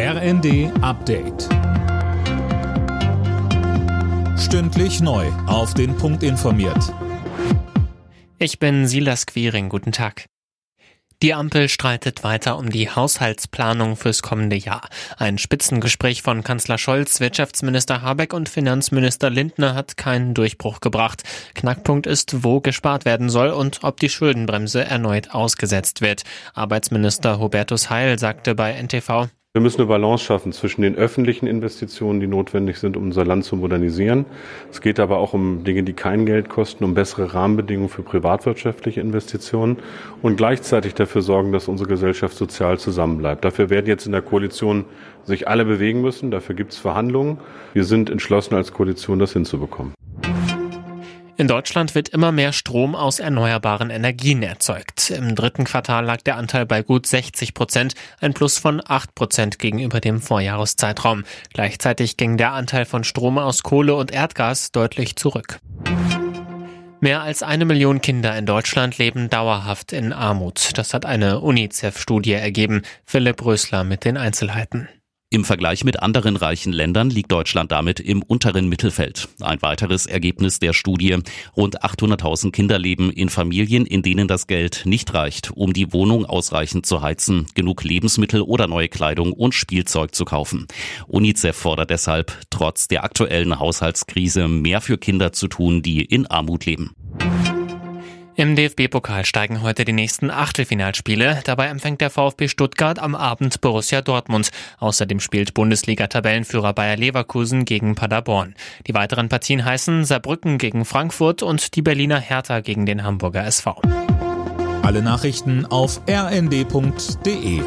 RND Update. Stündlich neu. Auf den Punkt informiert. Ich bin Silas Quiring. Guten Tag. Die Ampel streitet weiter um die Haushaltsplanung fürs kommende Jahr. Ein Spitzengespräch von Kanzler Scholz, Wirtschaftsminister Habeck und Finanzminister Lindner hat keinen Durchbruch gebracht. Knackpunkt ist, wo gespart werden soll und ob die Schuldenbremse erneut ausgesetzt wird. Arbeitsminister Hubertus Heil sagte bei NTV, wir müssen eine Balance schaffen zwischen den öffentlichen Investitionen, die notwendig sind, um unser Land zu modernisieren. Es geht aber auch um Dinge, die kein Geld kosten, um bessere Rahmenbedingungen für privatwirtschaftliche Investitionen und gleichzeitig dafür sorgen, dass unsere Gesellschaft sozial zusammenbleibt. Dafür werden jetzt in der Koalition sich alle bewegen müssen. Dafür gibt es Verhandlungen. Wir sind entschlossen als Koalition, das hinzubekommen. In Deutschland wird immer mehr Strom aus erneuerbaren Energien erzeugt. Im dritten Quartal lag der Anteil bei gut 60 Prozent, ein Plus von 8 Prozent gegenüber dem Vorjahreszeitraum. Gleichzeitig ging der Anteil von Strom aus Kohle und Erdgas deutlich zurück. Mehr als eine Million Kinder in Deutschland leben dauerhaft in Armut. Das hat eine UNICEF-Studie ergeben. Philipp Rösler mit den Einzelheiten. Im Vergleich mit anderen reichen Ländern liegt Deutschland damit im unteren Mittelfeld. Ein weiteres Ergebnis der Studie. Rund 800.000 Kinder leben in Familien, in denen das Geld nicht reicht, um die Wohnung ausreichend zu heizen, genug Lebensmittel oder neue Kleidung und Spielzeug zu kaufen. UNICEF fordert deshalb, trotz der aktuellen Haushaltskrise mehr für Kinder zu tun, die in Armut leben. Im DFB-Pokal steigen heute die nächsten Achtelfinalspiele. Dabei empfängt der VfB Stuttgart am Abend Borussia Dortmund. Außerdem spielt Bundesliga-Tabellenführer Bayer Leverkusen gegen Paderborn. Die weiteren Partien heißen Saarbrücken gegen Frankfurt und die Berliner Hertha gegen den Hamburger SV. Alle Nachrichten auf rnd.de